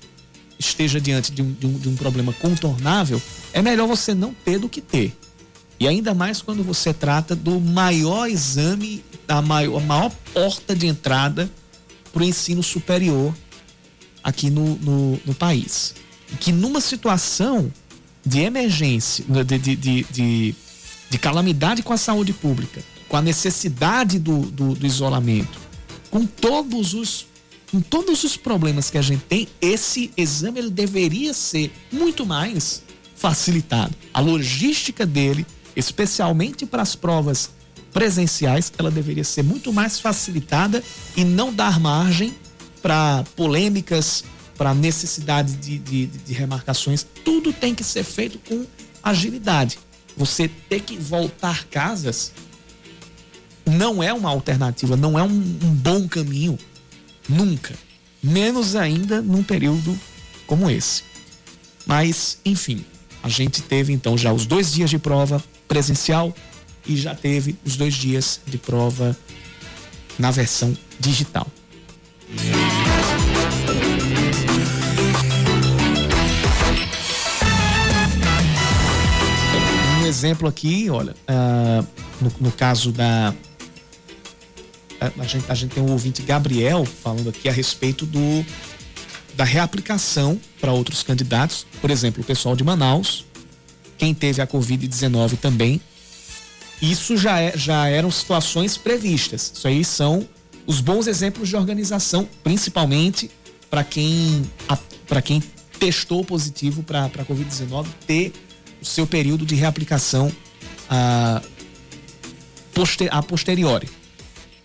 esteja diante de um, de um, de um problema contornável, é melhor você não ter do que ter. E ainda mais quando você trata do maior exame, da maior, a maior porta de entrada para o ensino superior aqui no, no, no, país. Que numa situação de emergência, de, de, de, de, de calamidade com a saúde pública, com a necessidade do, do, do isolamento, com todos os com todos os problemas que a gente tem, esse exame ele deveria ser muito mais facilitado. A logística dele, especialmente para as provas presenciais, ela deveria ser muito mais facilitada e não dar margem para polêmicas, para necessidade de, de, de, remarcações. Tudo tem que ser feito com agilidade. Você ter que voltar casas não é uma alternativa, não é um, um bom caminho Nunca. Menos ainda num período como esse. Mas, enfim, a gente teve então já os dois dias de prova presencial e já teve os dois dias de prova na versão digital. Um exemplo aqui, olha, uh, no, no caso da a gente, a gente tem um ouvinte Gabriel falando aqui a respeito do da reaplicação para outros candidatos, por exemplo, o pessoal de Manaus, quem teve a Covid-19 também. Isso já, é, já eram situações previstas. Isso aí são os bons exemplos de organização, principalmente para quem, para quem testou positivo para a Covid-19, ter o seu período de reaplicação a, poster, a posteriori.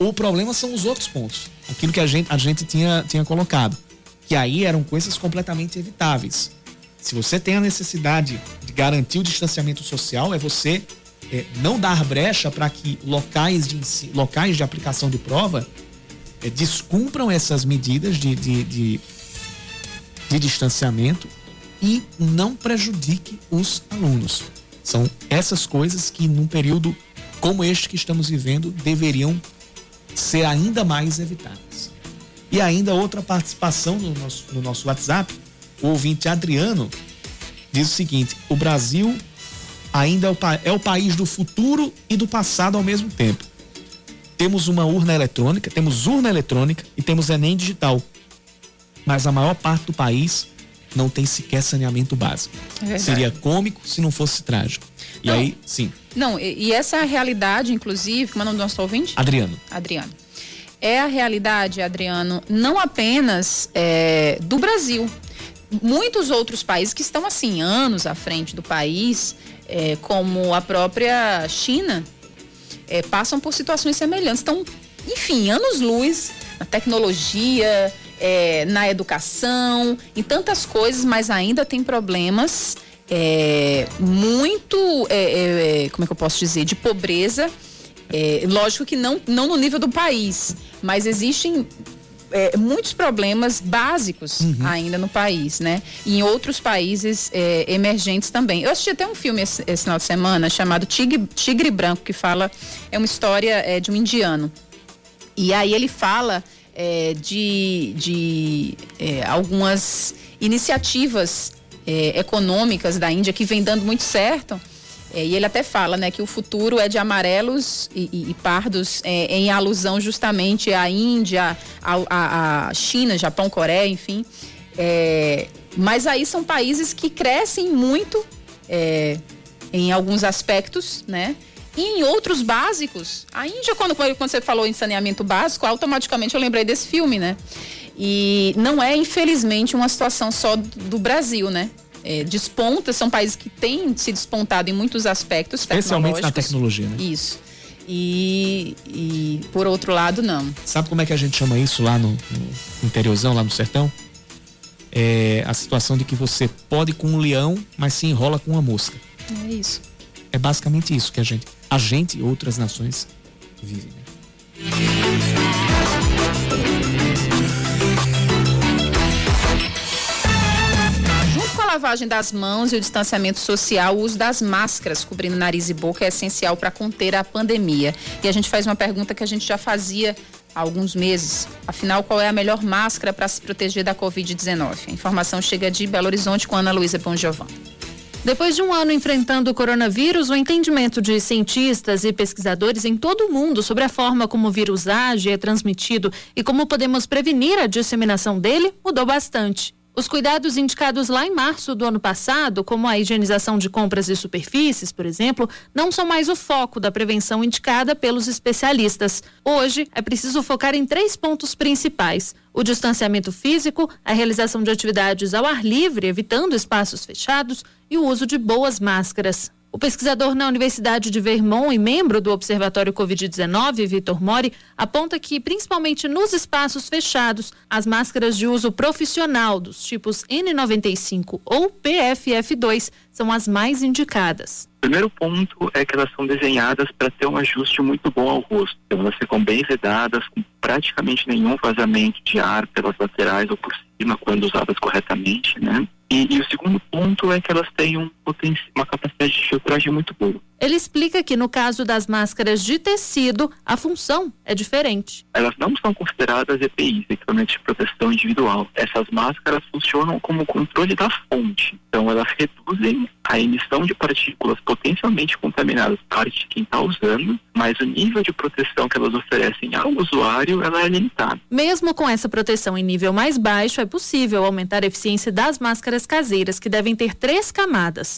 O problema são os outros pontos. Aquilo que a gente, a gente tinha, tinha colocado. Que aí eram coisas completamente evitáveis. Se você tem a necessidade de garantir o distanciamento social, é você é, não dar brecha para que locais de, locais de aplicação de prova é, descumpram essas medidas de, de, de, de distanciamento e não prejudique os alunos. São essas coisas que, num período como este que estamos vivendo, deveriam ser ainda mais evitadas. E ainda outra participação no nosso, no nosso WhatsApp, o ouvinte Adriano diz o seguinte: o Brasil ainda é o, é o país do futuro e do passado ao mesmo tempo. Temos uma urna eletrônica, temos urna eletrônica e temos Enem digital. Mas a maior parte do país não tem sequer saneamento básico. É Seria cômico se não fosse trágico. E não, aí, sim. Não, e, essa é a realidade, inclusive, como é o nome do nosso ouvinte? Adriano. Adriano. É a realidade, Adriano, não apenas é, do Brasil. Muitos outros países que estão, assim, anos à frente do país, é, como a própria China, é, passam por situações semelhantes. Estão, enfim, anos-luz na tecnologia, é, na educação, em tantas coisas, mas ainda tem problemas é, muito, é, é, como é que eu posso dizer, de pobreza. Lógico que não, não no nível do país, mas existem é, muitos problemas básicos uhum. ainda no país, né? E em outros países é, emergentes também. Eu assisti até um filme esse, esse final de semana chamado Tigre, Tigre Branco, que fala, é uma história é, de um indiano. E aí ele fala é, de, de é, algumas iniciativas é, econômicas da Índia que vem dando muito certo. É, e ele até fala né, que o futuro é de amarelos e, e, e pardos, é, em alusão justamente à Índia, à, China, Japão, Coreia, enfim. É, mas aí são países que crescem muito é, em alguns aspectos, né? E em outros básicos, a Índia, quando, quando você falou em saneamento básico, automaticamente eu lembrei desse filme, né? E não é, infelizmente, uma situação só do Brasil, né? É, desponta, são países que têm se despontado em muitos aspectos Especialmente na tecnologia, né? Isso. E, e, por outro lado, não. Sabe como é que a gente chama isso lá no, no interiorzão, lá no sertão? É a situação de que você pode com um leão, mas se enrola com uma mosca. É isso. É basicamente isso que a gente, a gente e outras nações vivem. Né? Lavagem das mãos e o distanciamento social, o uso das máscaras cobrindo nariz e boca é essencial para conter a pandemia. E a gente faz uma pergunta que a gente já fazia há alguns meses. Afinal, qual é a melhor máscara para se proteger da Covid-19? A informação chega de Belo Horizonte com Ana Luísa Bonjovan. Depois de um ano enfrentando o coronavírus, o entendimento de cientistas e pesquisadores em todo o mundo sobre a forma como o vírus age, é transmitido e como podemos prevenir a disseminação dele mudou bastante. Os cuidados indicados lá em março do ano passado, como a higienização de compras e superfícies, por exemplo, não são mais o foco da prevenção indicada pelos especialistas. Hoje, é preciso focar em três pontos principais: o distanciamento físico, a realização de atividades ao ar livre, evitando espaços fechados, e o uso de boas máscaras. O pesquisador na Universidade de Vermont e membro do Observatório Covid-19, Vitor Mori, aponta que, principalmente nos espaços fechados, as máscaras de uso profissional dos tipos N95 ou PFF2 são as mais indicadas. O primeiro ponto é que elas são desenhadas para ter um ajuste muito bom ao rosto. Então elas ficam bem vedadas, com praticamente nenhum vazamento de ar pelas laterais ou por cima quando usadas corretamente, né? E, e, o segundo ponto é que elas têm um uma capacidade de filtragem muito boa. Ele explica que no caso das máscaras de tecido, a função é diferente. Elas não são consideradas EPIs, equipamentos de proteção individual. Essas máscaras funcionam como controle da fonte. Então elas reduzem a emissão de partículas potencialmente contaminadas parte de quem está usando, mas o nível de proteção que elas oferecem ao usuário ela é limitado. Mesmo com essa proteção em nível mais baixo, é possível aumentar a eficiência das máscaras caseiras, que devem ter três camadas.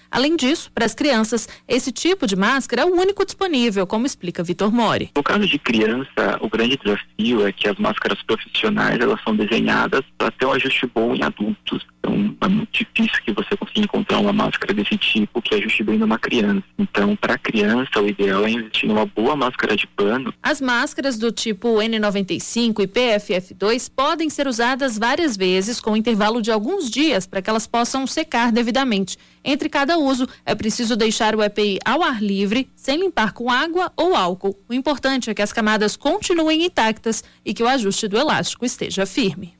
Além disso, para as crianças, esse tipo de máscara é o único disponível, como explica Vitor Mori. No caso de criança, o grande desafio é que as máscaras profissionais elas são desenhadas para ter um ajuste bom em adultos. Então, é muito difícil que você consiga encontrar uma máscara desse tipo que ajuste bem numa criança. Então, para criança, o ideal é investir numa boa máscara de pano. As máscaras do tipo N95 e PFF2 podem ser usadas várias vezes com intervalo de alguns dias para que elas possam secar devidamente. Entre cada uso, é preciso deixar o EPI ao ar livre, sem limpar com água ou álcool. O importante é que as camadas continuem intactas e que o ajuste do elástico esteja firme.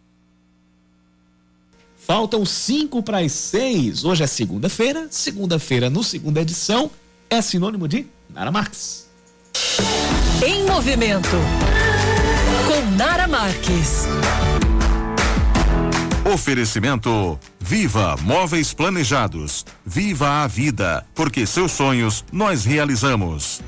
Faltam cinco para as seis. Hoje é segunda-feira. Segunda-feira, no segunda edição, é sinônimo de Nara Marques. Em movimento. Com Nara Marques. Oferecimento Viva Móveis Planejados. Viva a vida, porque seus sonhos nós realizamos.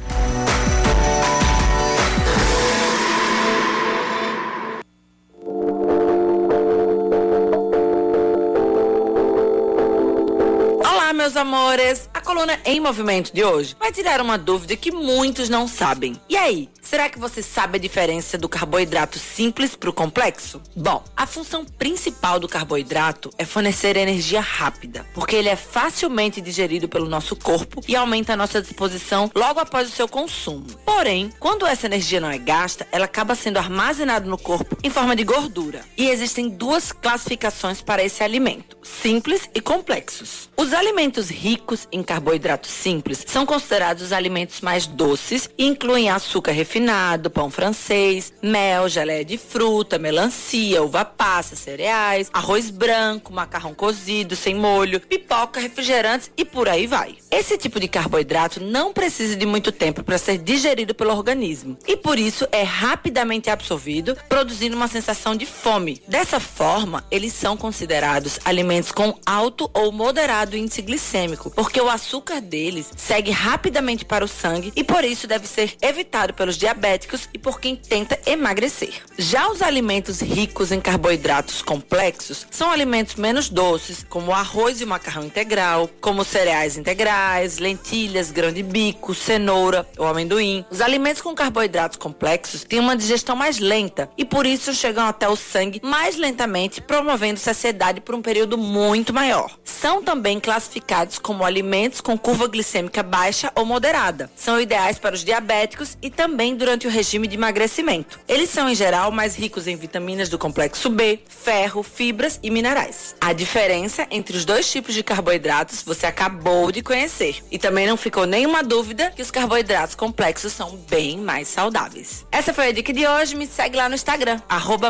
Meus amores. A coluna em movimento de hoje vai tirar uma dúvida que muitos não sabem. E aí, Será que você sabe a diferença do carboidrato simples para o complexo? Bom, a função principal do carboidrato é fornecer energia rápida, porque ele é facilmente digerido pelo nosso corpo e aumenta a nossa disposição logo após o seu consumo. Porém, quando essa energia não é gasta, ela acaba sendo armazenada no corpo em forma de gordura. E existem duas classificações para esse alimento: simples e complexos. Os alimentos ricos em carboidrato simples são considerados os alimentos mais doces e incluem açúcar refinado, pão francês, mel, geleia de fruta, melancia, uva passa, cereais, arroz branco, macarrão cozido sem molho, pipoca, refrigerantes e por aí vai. Esse tipo de carboidrato não precisa de muito tempo para ser digerido pelo organismo e por isso é rapidamente absorvido, produzindo uma sensação de fome. Dessa forma, eles são considerados alimentos com alto ou moderado índice glicêmico, porque o açúcar deles segue rapidamente para o sangue e por isso deve ser evitado pelos diabéticos e por quem tenta emagrecer. Já os alimentos ricos em carboidratos complexos são alimentos menos doces, como o arroz e o macarrão integral, como cereais integrais, lentilhas, grão de bico, cenoura ou amendoim. Os alimentos com carboidratos complexos têm uma digestão mais lenta e por isso chegam até o sangue mais lentamente, promovendo saciedade por um período muito maior. São também classificados como alimentos com curva glicêmica baixa ou moderada. São ideais para os diabéticos e também durante o regime de emagrecimento. Eles são, em geral, mais ricos em vitaminas do complexo B, ferro, fibras e minerais. A diferença entre os dois tipos de carboidratos você acabou de conhecer. E também não ficou nenhuma dúvida que os carboidratos complexos são bem mais saudáveis. Essa foi a dica de hoje. Me segue lá no Instagram,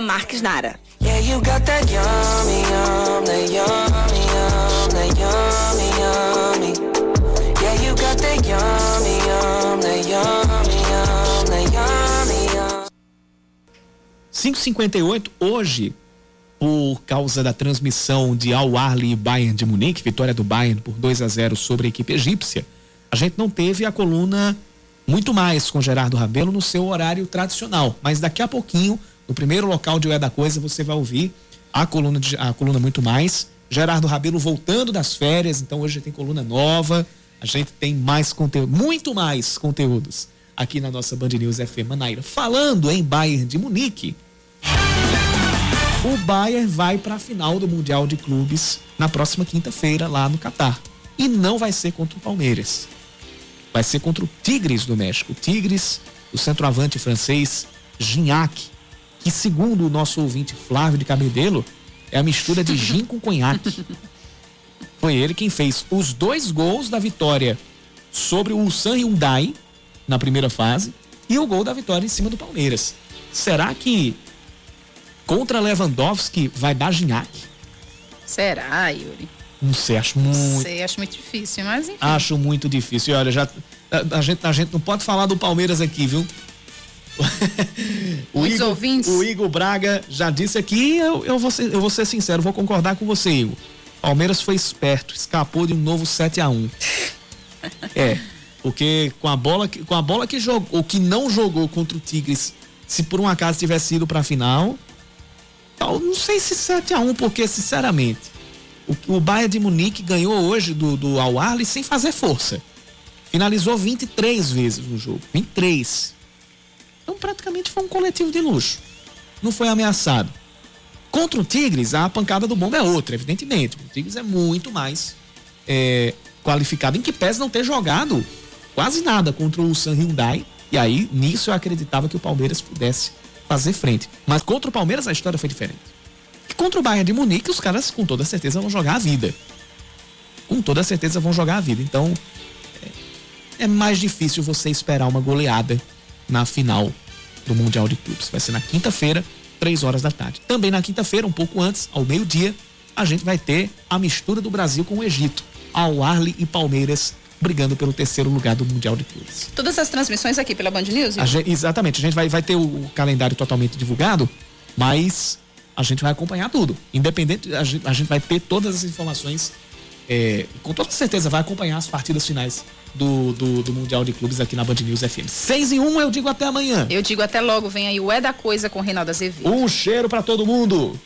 Marques Nara. Yeah, that yummy, yummy. Yeah, you got that yummy, yum, that yummy, yum, that yummy, yum. 5:58 hoje, por causa da transmissão de Al Ahly e Bayern de Munique, vitória do Bayern por 2 a 0 sobre a equipe egípcia, a gente não teve a coluna muito mais com Gerardo Rabelo no seu horário tradicional, mas daqui a pouquinho, no primeiro local de O é da Coisa, você vai ouvir a coluna de, a coluna muito mais, Gerardo Rabelo voltando das férias, então hoje tem coluna nova, a gente tem mais conteúdo, muito mais conteúdos aqui na nossa Band News FM Manaíra. Falando em Bayern de Munique, o Bayern vai para a final do Mundial de Clubes na próxima quinta-feira lá no Catar. E não vai ser contra o Palmeiras. Vai ser contra o Tigres do México. O Tigres, o centroavante francês Gignac, que segundo o nosso ouvinte Flávio de Cabedelo, é a mistura de gin com conhaque. Foi ele quem fez os dois gols da vitória sobre o Ulsan Hyundai na primeira fase e o gol da vitória em cima do Palmeiras. Será que contra Lewandowski vai dar Gignac? Será, Yuri? Não sei, acho muito. Sei, acho muito difícil, mas enfim. Acho muito difícil. E olha, já a, a gente, a gente não pode falar do Palmeiras aqui, viu? [LAUGHS] o, Igor, ouvintes. o Igor Braga já disse aqui, eu, eu, vou ser, eu vou ser sincero, vou concordar com você, Igor. Palmeiras foi esperto, escapou de um novo 7 a 1 [LAUGHS] É, porque com a bola que, com a bola que jogou, ou que não jogou contra o Tigres, se por um acaso tivesse ido pra final, tal, não sei se 7 a 1 porque sinceramente, o, o Bayern de Munique ganhou hoje do, do Al Ahly sem fazer força. Finalizou 23 vezes no jogo, 23. Então praticamente foi um coletivo de luxo. Não foi ameaçado. Contra o Tigres, a pancada do bomba é outra, evidentemente. O Tigres é muito mais é, qualificado, em que pese não ter jogado quase nada contra o San Hyundai. E aí, nisso eu acreditava que o Palmeiras pudesse fazer frente. Mas contra o Palmeiras a história foi diferente. E contra o Bayern de Munique, os caras com toda certeza vão jogar a vida. Com toda certeza vão jogar a vida. Então, é, é mais difícil você esperar uma goleada na final do Mundial de Clubes. Vai ser na quinta-feira, três horas da tarde. Também na quinta-feira, um pouco antes, ao meio-dia, a gente vai ter a mistura do Brasil com o Egito. Al Arli e Palmeiras brigando pelo terceiro lugar do Mundial de Clubes. Todas as transmissões aqui pela Band News? A gente- exatamente, a gente vai, vai ter o, o calendário totalmente divulgado, mas a gente vai acompanhar tudo. Independente, a gente, a gente vai ter todas as informações, é, com toda certeza vai acompanhar as partidas finais do, do, do Mundial de Clubes aqui na Band News FM. 6 em 1, eu digo até amanhã. Eu digo até logo, vem aí o É da Coisa com Reinaldo Azevedo. Um cheiro pra todo mundo.